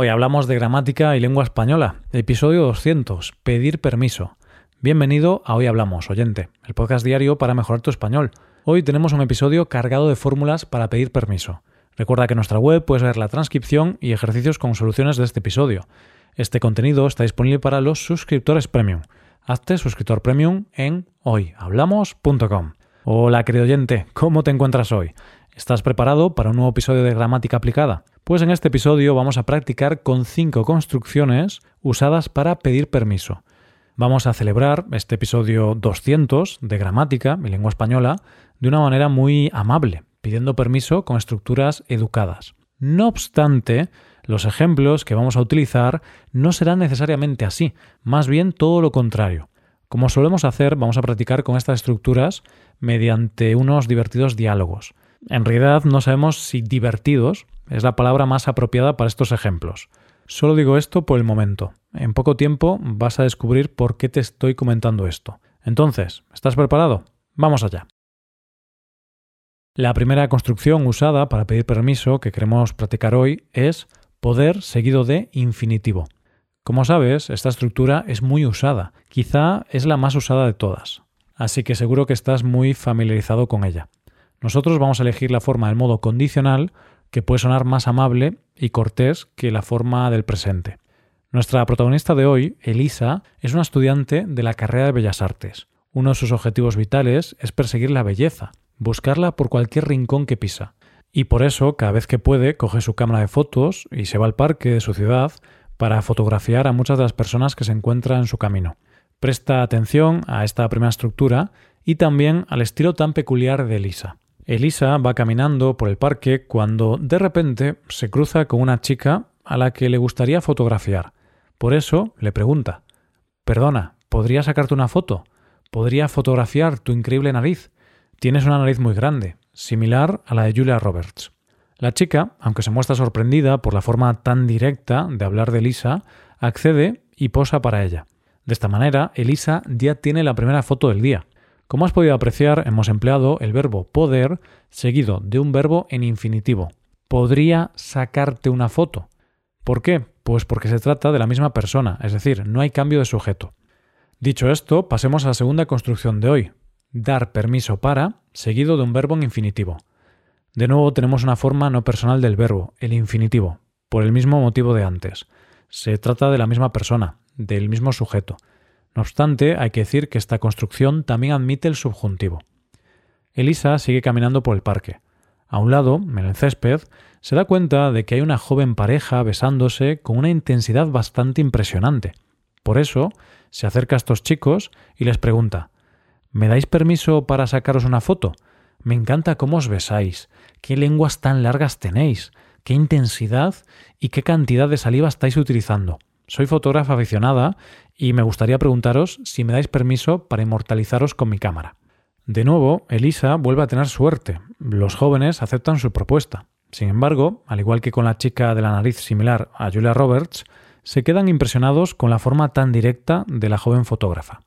Hoy hablamos de gramática y lengua española, episodio 200, pedir permiso. Bienvenido a Hoy Hablamos, oyente, el podcast diario para mejorar tu español. Hoy tenemos un episodio cargado de fórmulas para pedir permiso. Recuerda que en nuestra web puedes ver la transcripción y ejercicios con soluciones de este episodio. Este contenido está disponible para los suscriptores premium. Hazte suscriptor premium en hoyhablamos.com. Hola querido oyente, ¿cómo te encuentras hoy? ¿Estás preparado para un nuevo episodio de gramática aplicada? Pues en este episodio vamos a practicar con cinco construcciones usadas para pedir permiso. Vamos a celebrar este episodio 200 de gramática y lengua española de una manera muy amable, pidiendo permiso con estructuras educadas. No obstante, los ejemplos que vamos a utilizar no serán necesariamente así, más bien todo lo contrario. Como solemos hacer, vamos a practicar con estas estructuras mediante unos divertidos diálogos. En realidad no sabemos si divertidos es la palabra más apropiada para estos ejemplos. Solo digo esto por el momento. En poco tiempo vas a descubrir por qué te estoy comentando esto. Entonces, ¿estás preparado? Vamos allá. La primera construcción usada para pedir permiso que queremos practicar hoy es poder seguido de infinitivo. Como sabes, esta estructura es muy usada, quizá es la más usada de todas, así que seguro que estás muy familiarizado con ella. Nosotros vamos a elegir la forma del modo condicional que puede sonar más amable y cortés que la forma del presente. Nuestra protagonista de hoy, Elisa, es una estudiante de la carrera de Bellas Artes. Uno de sus objetivos vitales es perseguir la belleza, buscarla por cualquier rincón que pisa. Y por eso, cada vez que puede, coge su cámara de fotos y se va al parque de su ciudad para fotografiar a muchas de las personas que se encuentran en su camino. Presta atención a esta primera estructura y también al estilo tan peculiar de Elisa. Elisa va caminando por el parque cuando de repente se cruza con una chica a la que le gustaría fotografiar. Por eso le pregunta Perdona, ¿podría sacarte una foto? ¿Podría fotografiar tu increíble nariz? Tienes una nariz muy grande, similar a la de Julia Roberts. La chica, aunque se muestra sorprendida por la forma tan directa de hablar de Elisa, accede y posa para ella. De esta manera, Elisa ya tiene la primera foto del día. Como has podido apreciar, hemos empleado el verbo poder seguido de un verbo en infinitivo. Podría sacarte una foto. ¿Por qué? Pues porque se trata de la misma persona, es decir, no hay cambio de sujeto. Dicho esto, pasemos a la segunda construcción de hoy. Dar permiso para, seguido de un verbo en infinitivo. De nuevo tenemos una forma no personal del verbo, el infinitivo, por el mismo motivo de antes. Se trata de la misma persona, del mismo sujeto. No obstante, hay que decir que esta construcción también admite el subjuntivo. Elisa sigue caminando por el parque. A un lado, en el césped, se da cuenta de que hay una joven pareja besándose con una intensidad bastante impresionante. Por eso, se acerca a estos chicos y les pregunta ¿Me dais permiso para sacaros una foto? Me encanta cómo os besáis, qué lenguas tan largas tenéis, qué intensidad y qué cantidad de saliva estáis utilizando. Soy fotógrafa aficionada y me gustaría preguntaros si me dais permiso para inmortalizaros con mi cámara. De nuevo, Elisa vuelve a tener suerte. Los jóvenes aceptan su propuesta. Sin embargo, al igual que con la chica de la nariz similar a Julia Roberts, se quedan impresionados con la forma tan directa de la joven fotógrafa.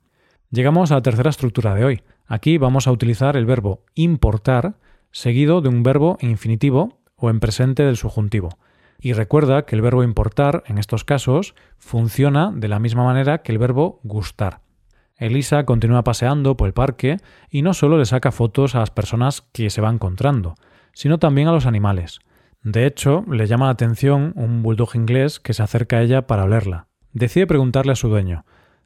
Llegamos a la tercera estructura de hoy. Aquí vamos a utilizar el verbo importar seguido de un verbo infinitivo o en presente del subjuntivo. Y recuerda que el verbo importar, en estos casos, funciona de la misma manera que el verbo gustar. Elisa continúa paseando por el parque y no solo le saca fotos a las personas que se va encontrando, sino también a los animales. De hecho, le llama la atención un bulldog inglés que se acerca a ella para olerla. Decide preguntarle a su dueño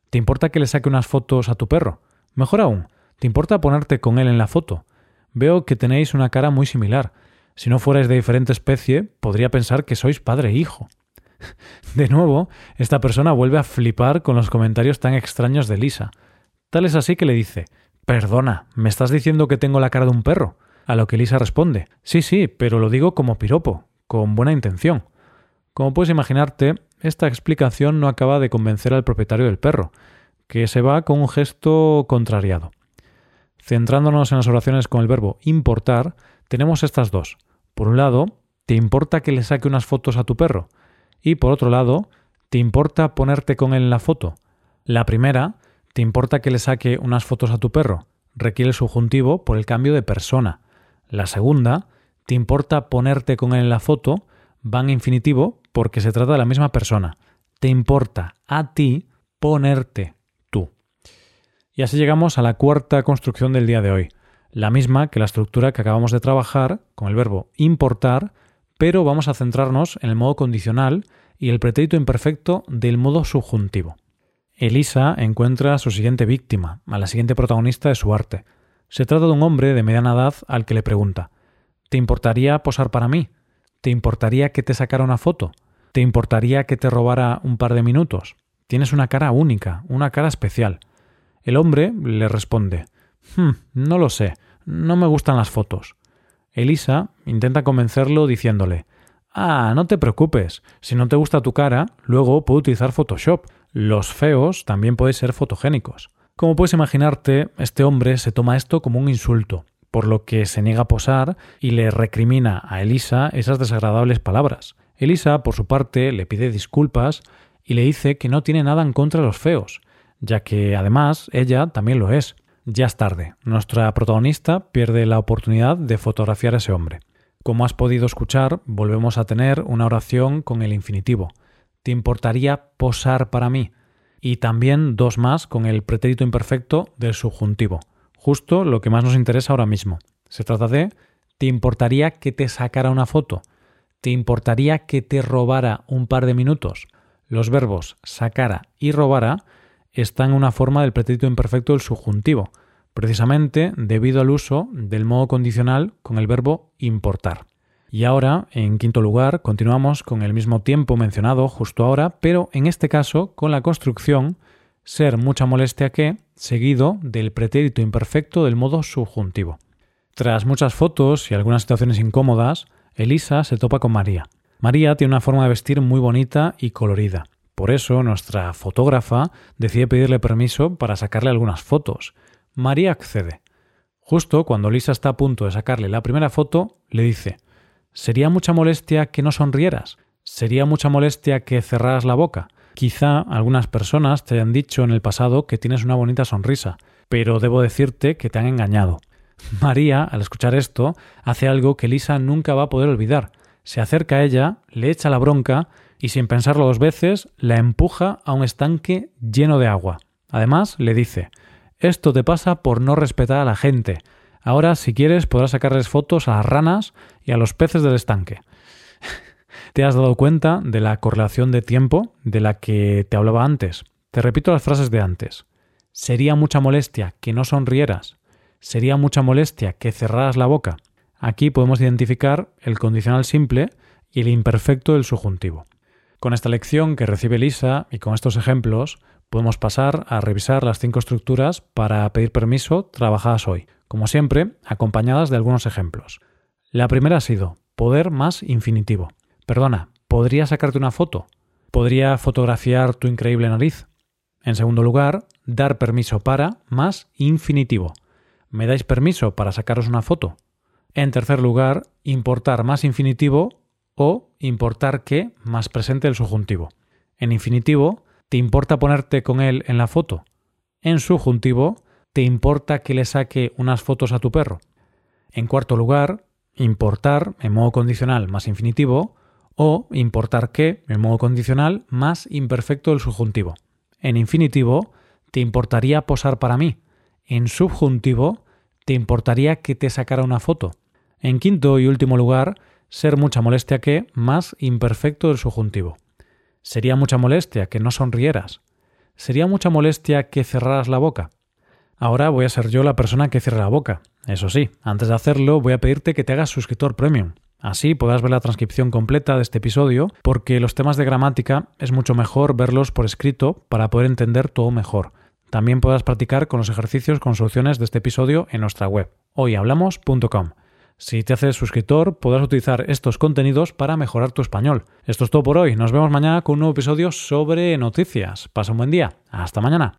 ¿Te importa que le saque unas fotos a tu perro? Mejor aún, ¿te importa ponerte con él en la foto? Veo que tenéis una cara muy similar. Si no fuerais de diferente especie, podría pensar que sois padre e hijo. De nuevo, esta persona vuelve a flipar con los comentarios tan extraños de Lisa. Tal es así que le dice Perdona, ¿me estás diciendo que tengo la cara de un perro? A lo que Lisa responde Sí, sí, pero lo digo como piropo, con buena intención. Como puedes imaginarte, esta explicación no acaba de convencer al propietario del perro, que se va con un gesto contrariado. Centrándonos en las oraciones con el verbo importar, tenemos estas dos. Por un lado, ¿te importa que le saque unas fotos a tu perro? Y por otro lado, ¿te importa ponerte con él en la foto? La primera, ¿te importa que le saque unas fotos a tu perro? Requiere el subjuntivo por el cambio de persona. La segunda, ¿te importa ponerte con él en la foto? va en infinitivo porque se trata de la misma persona. Te importa a ti ponerte tú. Y así llegamos a la cuarta construcción del día de hoy, la misma que la estructura que acabamos de trabajar con el verbo importar, pero vamos a centrarnos en el modo condicional y el pretérito imperfecto del modo subjuntivo. Elisa encuentra a su siguiente víctima, a la siguiente protagonista de su arte. Se trata de un hombre de mediana edad al que le pregunta ¿Te importaría posar para mí? ¿Te importaría que te sacara una foto? ¿Te importaría que te robara un par de minutos? Tienes una cara única, una cara especial. El hombre le responde hmm, no lo sé, no me gustan las fotos. Elisa intenta convencerlo diciéndole Ah, no te preocupes, si no te gusta tu cara, luego puedo utilizar Photoshop. Los feos también pueden ser fotogénicos. Como puedes imaginarte, este hombre se toma esto como un insulto, por lo que se niega a posar y le recrimina a Elisa esas desagradables palabras. Elisa, por su parte, le pide disculpas y le dice que no tiene nada en contra de los feos, ya que además ella también lo es. Ya es tarde. Nuestra protagonista pierde la oportunidad de fotografiar a ese hombre. Como has podido escuchar, volvemos a tener una oración con el infinitivo. ¿Te importaría posar para mí? Y también dos más con el pretérito imperfecto del subjuntivo. Justo lo que más nos interesa ahora mismo. Se trata de ¿te importaría que te sacara una foto? ¿Te importaría que te robara un par de minutos? Los verbos sacara y robara están en una forma del pretérito imperfecto del subjuntivo, precisamente debido al uso del modo condicional con el verbo importar. Y ahora, en quinto lugar, continuamos con el mismo tiempo mencionado justo ahora, pero en este caso con la construcción ser mucha molestia que, seguido del pretérito imperfecto del modo subjuntivo. Tras muchas fotos y algunas situaciones incómodas, Elisa se topa con María. María tiene una forma de vestir muy bonita y colorida. Por eso nuestra fotógrafa decide pedirle permiso para sacarle algunas fotos. María accede. Justo cuando Lisa está a punto de sacarle la primera foto, le dice ¿Sería mucha molestia que no sonrieras? ¿Sería mucha molestia que cerraras la boca? Quizá algunas personas te hayan dicho en el pasado que tienes una bonita sonrisa, pero debo decirte que te han engañado. María, al escuchar esto, hace algo que Lisa nunca va a poder olvidar. Se acerca a ella, le echa la bronca y sin pensarlo dos veces la empuja a un estanque lleno de agua. Además, le dice Esto te pasa por no respetar a la gente. Ahora, si quieres, podrás sacarles fotos a las ranas y a los peces del estanque. ¿Te has dado cuenta de la correlación de tiempo de la que te hablaba antes? Te repito las frases de antes. Sería mucha molestia que no sonrieras. Sería mucha molestia que cerraras la boca. Aquí podemos identificar el condicional simple y el imperfecto del subjuntivo. Con esta lección que recibe Lisa y con estos ejemplos, podemos pasar a revisar las cinco estructuras para pedir permiso trabajadas hoy, como siempre, acompañadas de algunos ejemplos. La primera ha sido poder más infinitivo. Perdona, ¿podría sacarte una foto? ¿Podría fotografiar tu increíble nariz? En segundo lugar, dar permiso para más infinitivo. ¿Me dais permiso para sacaros una foto? En tercer lugar, importar más infinitivo o importar que más presente el subjuntivo. En infinitivo, ¿te importa ponerte con él en la foto? En subjuntivo, ¿te importa que le saque unas fotos a tu perro? En cuarto lugar, importar en modo condicional más infinitivo o importar que en modo condicional más imperfecto del subjuntivo. En infinitivo, ¿te importaría posar para mí? En subjuntivo, ¿te importaría que te sacara una foto? En quinto y último lugar, ser mucha molestia que más imperfecto del subjuntivo. Sería mucha molestia que no sonrieras. Sería mucha molestia que cerraras la boca. Ahora voy a ser yo la persona que cierre la boca. Eso sí, antes de hacerlo voy a pedirte que te hagas suscriptor premium. Así podrás ver la transcripción completa de este episodio, porque los temas de gramática es mucho mejor verlos por escrito para poder entender todo mejor. También podrás practicar con los ejercicios con soluciones de este episodio en nuestra web, hoyhablamos.com. Si te haces suscriptor, podrás utilizar estos contenidos para mejorar tu español. Esto es todo por hoy. Nos vemos mañana con un nuevo episodio sobre noticias. Pasa un buen día. Hasta mañana.